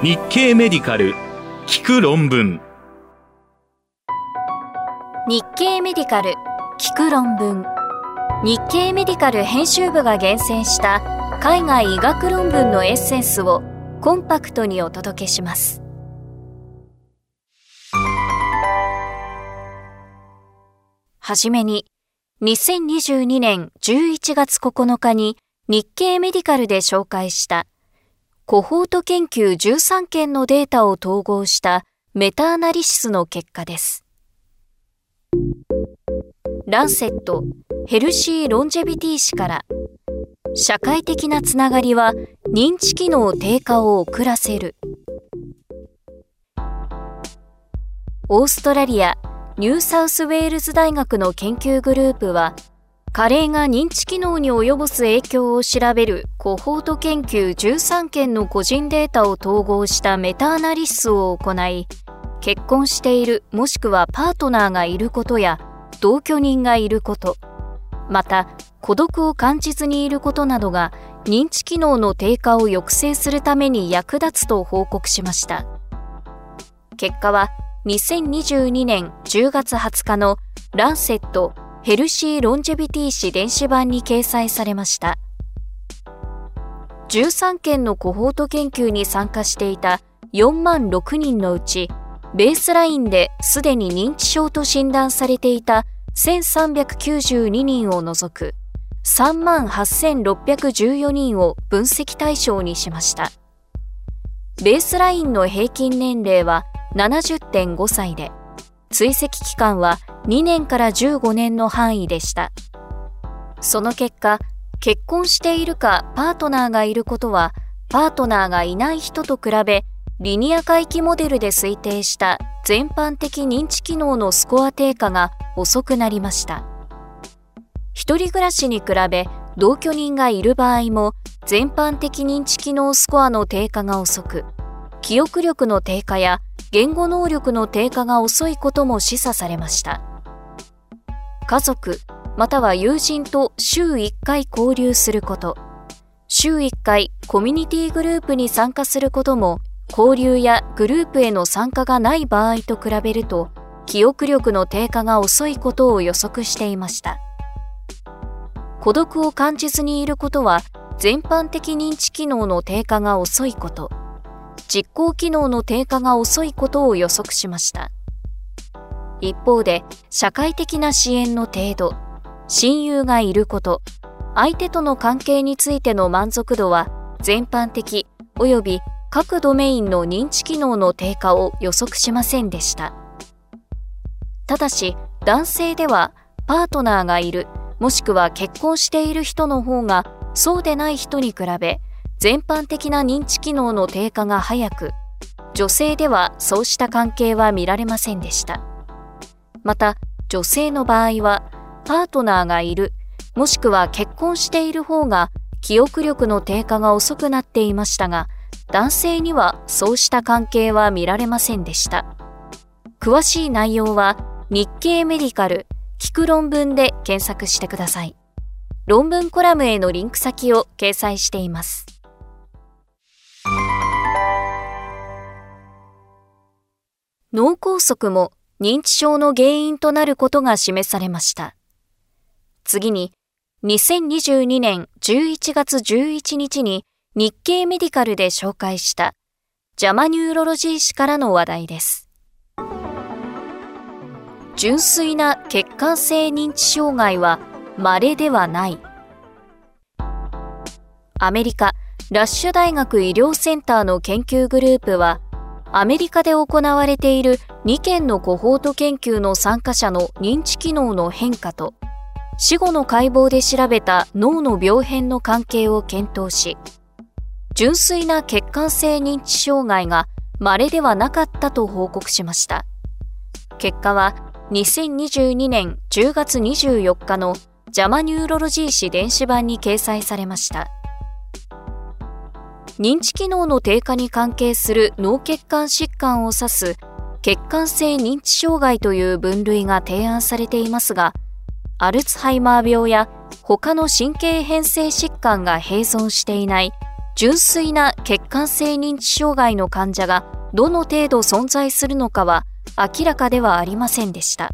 日経メディカル。聞く論文。日経メディカル。聞く論文。日経メディカル編集部が厳選した海外医学論文のエッセンスをコンパクトにお届けします。はじめに2022年11月9日に日経メディカルで紹介したコホート研究13件のデータを統合したメタアナリシスの結果です。 Lancet Healthy Longevity 誌から社会的なつながりは認知機能低下を遅らせるオーストラリアニューサウスウェールズ大学の研究グループは加齢が認知機能に及ぼす影響を調べるコホート研究13件の個人データを統合したメタアナリシスを行い結婚しているもしくはパートナーがいることや同居人がいることまた孤独を感じずにいることなどが認知機能の低下を抑制するために役立つと報告しました。結果は2022年10月20日のランセットヘルシー・ロンジェビティ誌電子版に掲載されました。13件のコホート研究に参加していた4万6人のうち、ベースラインですでに認知症と診断されていた1392人を除く3万8614人を分析対象にしました。ベースラインの平均年齢は70.5歳で、追跡期間は2年から15年の範囲でした。その結果、結婚しているかパートナーがいることは、パートナーがいない人と比べ、リニア回帰モデルで推定した全般的認知機能のスコア低下が遅くなりました。一人暮らしに比べ同居人がいる場合も全般的認知機能スコアの低下が遅く、記憶力の低下や言語能力の低下が遅いことも示唆されました。家族、または友人と週1回交流すること、週1回コミュニティグループに参加することも交流やグループへの参加がない場合と比べると記憶力の低下が遅いことを予測していました。孤独を感じずにいることは全般的認知機能の低下が遅いこと、実行機能の低下が遅いことを予測しました。一方で、社会的な支援の程度、親友がいること、相手との関係についての満足度は全般的及び各ドメインの認知機能の低下を予測しませんでした。ただし、男性ではパートナーがいる、もしくは結婚している人の方がそうでない人に比べ全般的な認知機能の低下が早く、女性ではそうした関係は見られませんでした。また、女性の場合は、パートナーがいる、もしくは結婚している方が記憶力の低下が遅くなっていましたが、男性にはそうした関係は見られませんでした。詳しい内容は日経メディカル聞く論文で検索してください。論文コラムへのリンク先を掲載しています。脳梗塞も認知症の原因となることが示されました。次に、2022年11月11日に日経メディカルで紹介したジャマニューロロジー誌からの話題です。純粋な血管性認知障害は稀ではない。アメリカラッシュ大学医療センターの研究グループは、アメリカで行われている2件のコホート研究の参加者の認知機能の変化と、死後の解剖で調べた脳の病変の関係を検討し、純粋な血管性認知障害が稀ではなかったと報告しました。結果は2022年10月24日のジャマニューロロジー誌電子版に掲載されました。認知機能の低下に関係する脳血管疾患を指す血管性認知障害という分類が提案されていますが、アルツハイマー病や他の神経変性疾患が併存していない純粋な血管性認知障害の患者がどの程度存在するのかは明らかではありませんでした。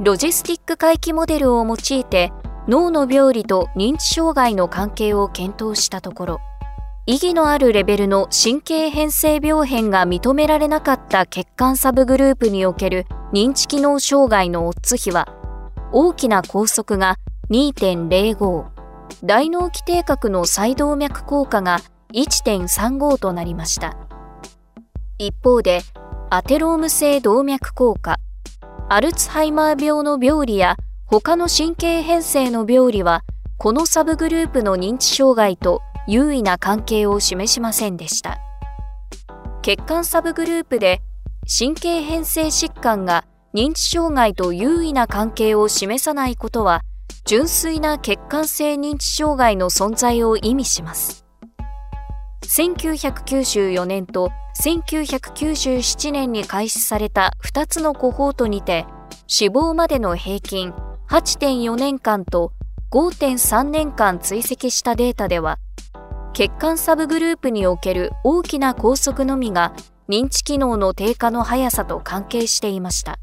ロジスティック回帰モデルを用いて脳の病理と認知障害の関係を検討したところ、意義のあるレベルの神経変性病変が認められなかった血管サブグループにおける認知機能障害のオッズ比は、大きな拘束が2.05、大脳基底核の細動脈効果が1.35となりました。一方で、アテローム性動脈硬化、アルツハイマー病の病理や他の神経変性の病理は、このサブグループの認知障害と優位な関係を示しませんでした。血管サブグループで神経変性疾患が認知障害と優位な関係を示さないことは純粋な血管性認知障害の存在を意味します。1994年と1997年に開始された2つのコホートにて死亡までの平均8.4年間と5.3年間追跡したデータでは血管サブグループにおける大きな拘束のみが認知機能の低下の速さと関係していました。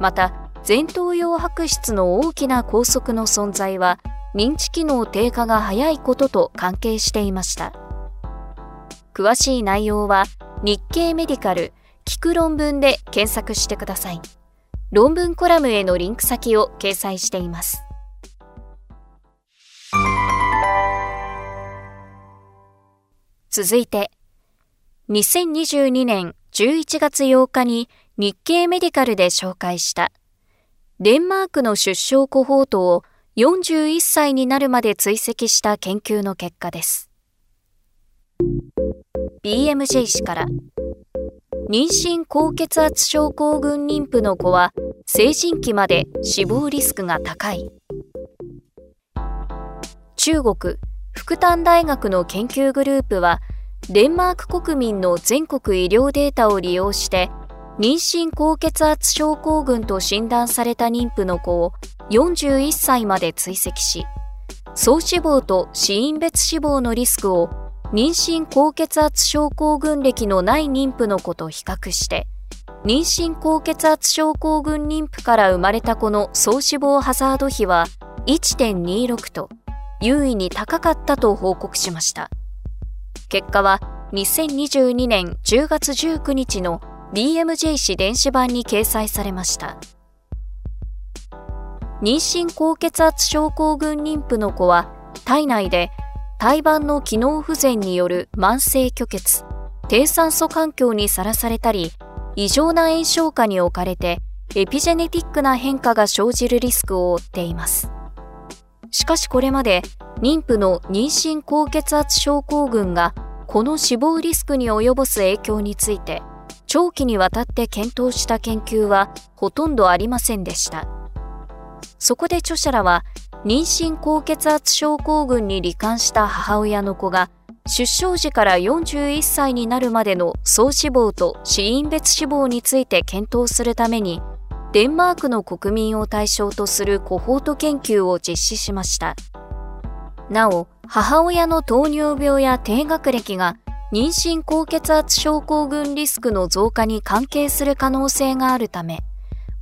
また、前頭葉白質の大きな拘束の存在は認知機能低下が早いことと関係していました。詳しい内容は日経メディカル聞く論文で検索してください。論文コラムへのリンク先を掲載しています。続いて、2022年11月8日に日経メディカルで紹介したデンマークの出生コホートを41歳になるまで追跡した研究の結果です。BMJ 氏から妊娠高血圧症候群妊婦の子は成人期まで死亡リスクが高い。中国福旦大学の研究グループは、デンマーク国民の全国医療データを利用して、妊娠高血圧症候群と診断された妊婦の子を41歳まで追跡し、総死亡と死因別死亡のリスクを妊娠高血圧症候群歴のない妊婦の子と比較して、妊娠高血圧症候群妊婦から生まれた子の総死亡ハザード比は1.26と優位に高かったと報告しました。結果は2022年10月19日の BMJ 誌電子版に掲載されました。妊娠高血圧症候群妊婦の子は体内で胎盤の機能不全による慢性虚血、低酸素環境にさらされたり、異常な炎症下に置かれてエピジェネティックな変化が生じるリスクを負っています。しかしこれまで妊婦の妊娠高血圧症候群がこの死亡リスクに及ぼす影響について長期にわたって検討した研究はほとんどありませんでした。そこで著者らは妊娠高血圧症候群に罹患した母親の子が出生時から41歳になるまでの総死亡と死因別死亡について検討するためにデンマークの国民を対象とするコホート研究を実施しました。なお、母親の糖尿病や低学歴が妊娠高血圧症候群リスクの増加に関係する可能性があるため、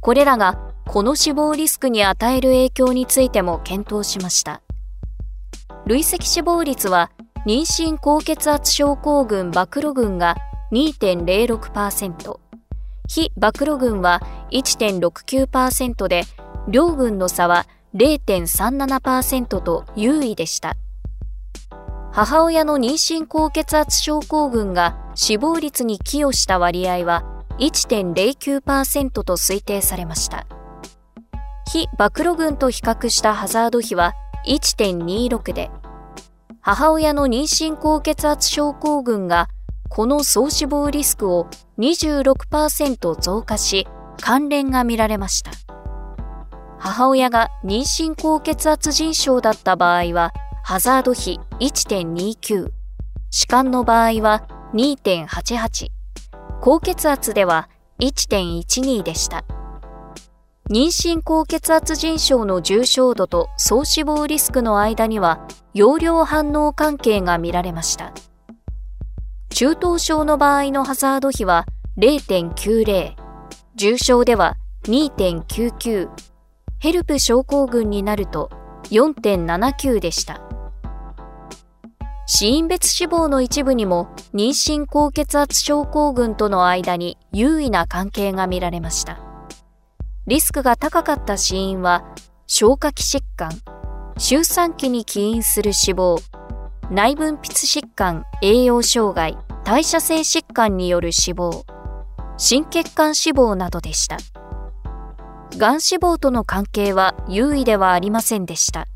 これらがこの死亡リスクに与える影響についても検討しました。累積死亡率は妊娠高血圧症候群暴露群が2.06%、非暴露群は1.69%で、両群の差は0.37%と優位でした。母親の妊娠高血圧症候群が死亡率に寄与した割合は1.09%と推定されました。非暴露群と比較したハザード比は1.26で、母親の妊娠高血圧症候群がこの総死亡リスクを26%増加し、関連が見られました。母親が妊娠高血圧腎症だった場合は、ハザード比1.29、弛緩の場合は2.88、高血圧では1.12でした。妊娠高血圧腎症の重症度と総死亡リスクの間には容量反応関係が見られました。中等症の場合のハザード比は0.90、重症では2.99、ヘルプ症候群になると4.79でした。死因別死亡の一部にも妊娠高血圧症候群との間に優位な関係が見られました。リスクが高かった死因は消化器疾患、周産期に起因する死亡、内分泌疾患、栄養障害、代謝性疾患による死亡、心血管死亡などでした。がん死亡との関係は優位ではありませんでした。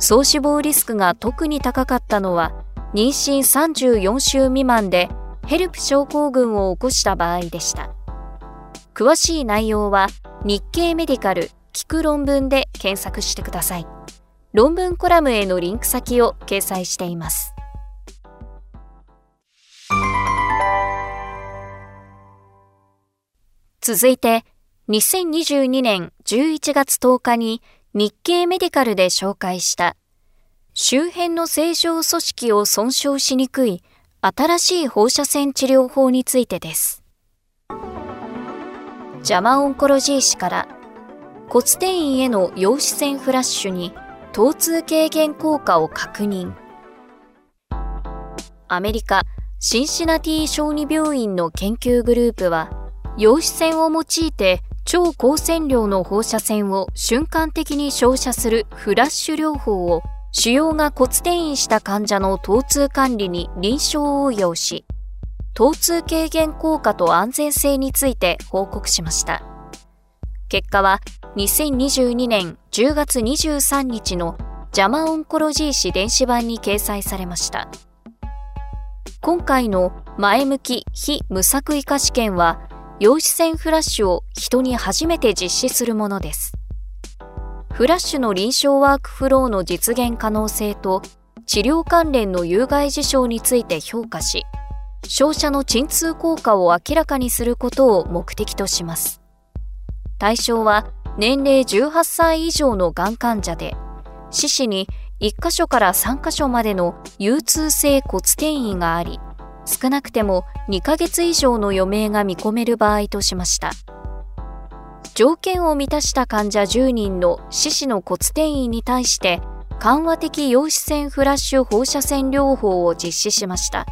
総死亡リスクが特に高かったのは妊娠34週未満でヘルプ症候群を起こした場合でした。詳しい内容は日経メディカル聞く論文で検索してください。論文コラムへのリンク先を掲載しています。続いて、2022年11月10日に日経メディカルで紹介した周辺の正常組織を損傷しにくい新しい放射線治療法についてです。ジャマオンコロジー氏から骨転移への陽子線フラッシュに疼痛軽減効果を確認。アメリカシンシナティ小児病院の研究グループは陽子線を用いて超高線量の放射線を瞬間的に照射するフラッシュ療法を腫瘍が骨転移した患者の疼痛管理に臨床応用し、疼痛軽減効果と安全性について報告しました。結果は2022年10月23日のジャマオンコロジー誌電子版に掲載されました。今回の前向き非無作為化試験は陽子線フラッシュを人に初めて実施するものです。フラッシュの臨床ワークフローの実現可能性と治療関連の有害事象について評価し、照射の鎮痛効果を明らかにすることを目的とします。対象は年齢18歳以上のがん患者で、四肢に1箇所から3箇所までの有痛性骨転移があり、少なくても2ヶ月以上の余命が見込める場合としました。条件を満たした患者10人の四肢の骨転移に対して緩和的陽子線フラッシュ放射線療法を実施しました。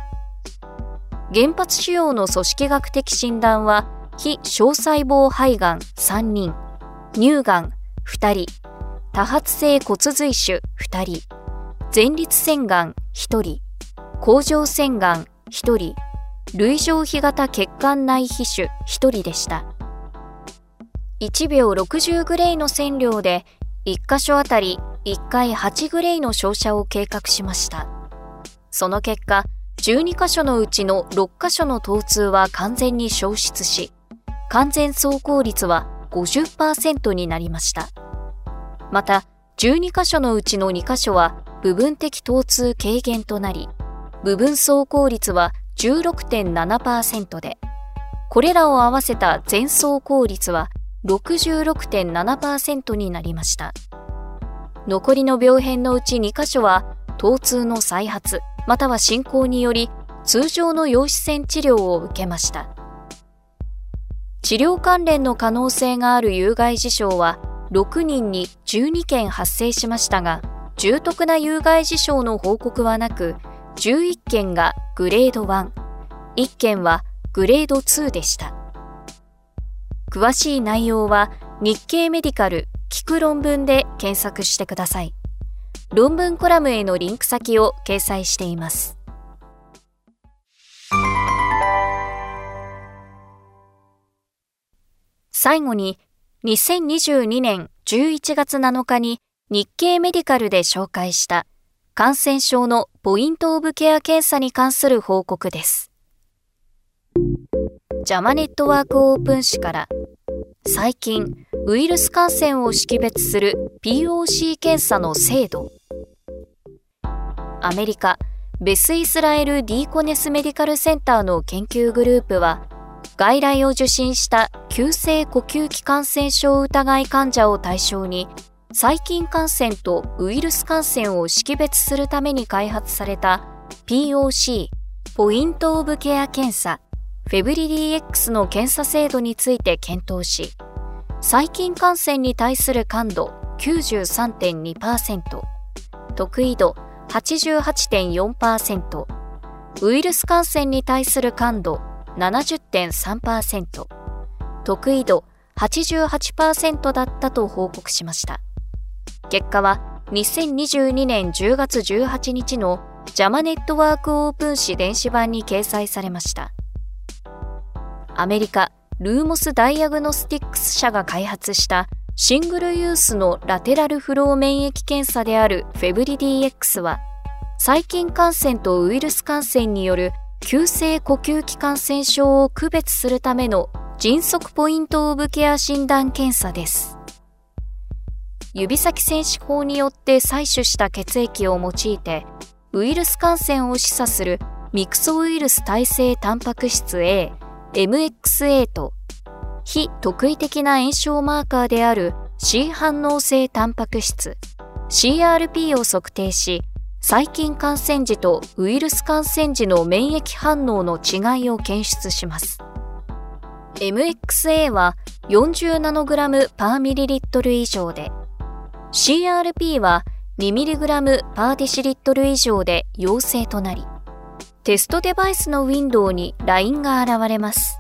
原発腫瘍の組織学的診断は非小細胞肺がん3人、乳がん2人、多発性骨髄腫2人、前立腺がん1人、甲状腺がん1人、類上皮型血管内皮腫1人でした。1秒60グレイの線量で1箇所あたり1回8グレイの照射を計画しました。その結果、12箇所のうちの6箇所の疼痛は完全に消失し、完全走行率は50%になりました。また、12箇所のうちの2箇所は部分的疼痛軽減となり、部分走行率は16.7%で、これらを合わせた全走行率は66.7%になりました。残りの病変のうち2箇所は、疼痛の再発、または進行により、通常の陽子線治療を受けました。治療関連の可能性がある有害事象は、6人に12件発生しましたが、重篤な有害事象の報告はなく、11件がグレード1、1件はグレード2でした。詳しい内容は日経メディカル聞く論文で検索してください。論文コラムへのリンク先を掲載しています。最後に2022年11月7日に日経メディカルで紹介した感染症のポイントオブケア検査に関する報告です。ジャマネットワークオープン誌から最近ウイルス感染を識別する POC 検査の精度。アメリカベスイスラエル・ディーコネスメディカルセンターの研究グループは外来を受診した急性呼吸器感染症疑い患者を対象に細菌感染とウイルス感染を識別するために開発された POC ポイントオブケア検査。フェブリディ X の検査制度について検討し細菌感染に対する感度93.2%得意度88.4%ウイルス感染に対する感度70.3%得意度88%だったと報告しました。結果は2022年10月18日のジャマネットワークオープン誌電子版に掲載されました。アメリカルーモスダイアグノスティックス社が開発したシングルユースのラテラルフロー免疫検査であるフェブリディ X は細菌感染とウイルス感染による急性呼吸器感染症を区別するための迅速ポイントオブケア診断検査です。指先選手法によって採取した血液を用いて、ウイルス感染を示唆するミクソウイルス耐性タンパク質 A、MXA と、非特異的な炎症マーカーである C 反応性タンパク質 CRP を測定し、細菌感染時とウイルス感染時の免疫反応の違いを検出します。MXA は40ナノグラムパーミリリットル以上で、CRP は 2mg パーディシリットル以上で陽性となり、テストデバイスのウィンドウにラインが現れます。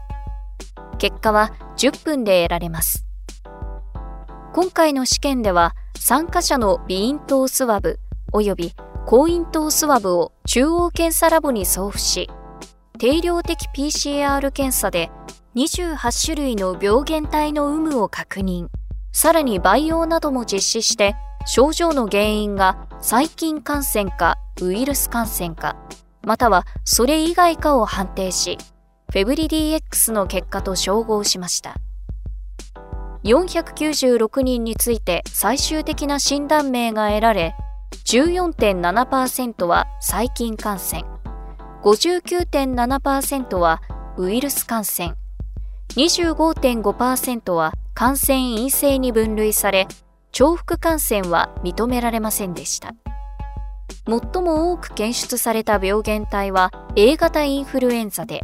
結果は10分で得られます。今回の試験では参加者のビイントースワブ及び高咽頭スワブを中央検査ラボに送付し、定量的 PCR 検査で28種類の病原体の有無を確認、さらに培養なども実施して、症状の原因が細菌感染かウイルス感染か、またはそれ以外かを判定し、フェブリディ X の結果と照合しました。496人について最終的な診断名が得られ、14.7%は細菌感染、59.7%はウイルス感染、25.5%は感染陰性に分類され、重複感染は認められませんでした。最も多く検出された病原体は A 型インフルエンザで、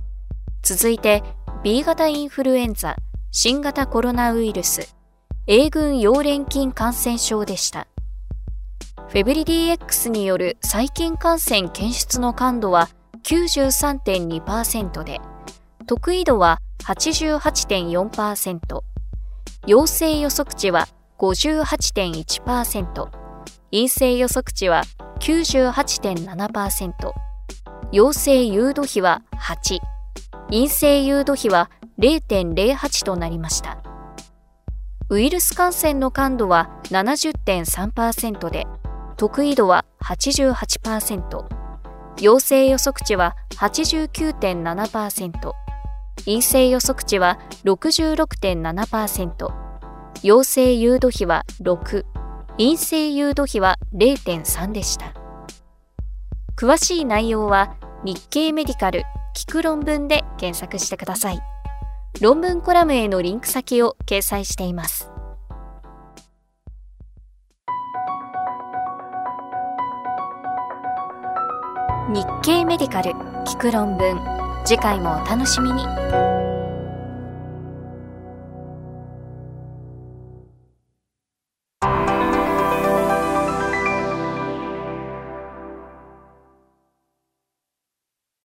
続いて B 型インフルエンザ、新型コロナウイルス、A 群溶連菌感染症でした。フェブリディ X による細菌感染検出の感度は93.2%で、得意度は88.4%、陽性予測値は58.1%、陰性予測値は98.7%、陽性誘導比は8、陰性誘導比は0.08となりました。ウイルス感染の感度は70.3%で、得意度は88%、陽性予測値は89.7%、陰性予測値は66.7%、陽性誘導比は6、陰性誘導比は0.3でした。詳しい内容は日経メディカル聞く論文で検索してください。論文コラムへのリンク先を掲載しています。日経メディカル聞く論文次回もお楽しみに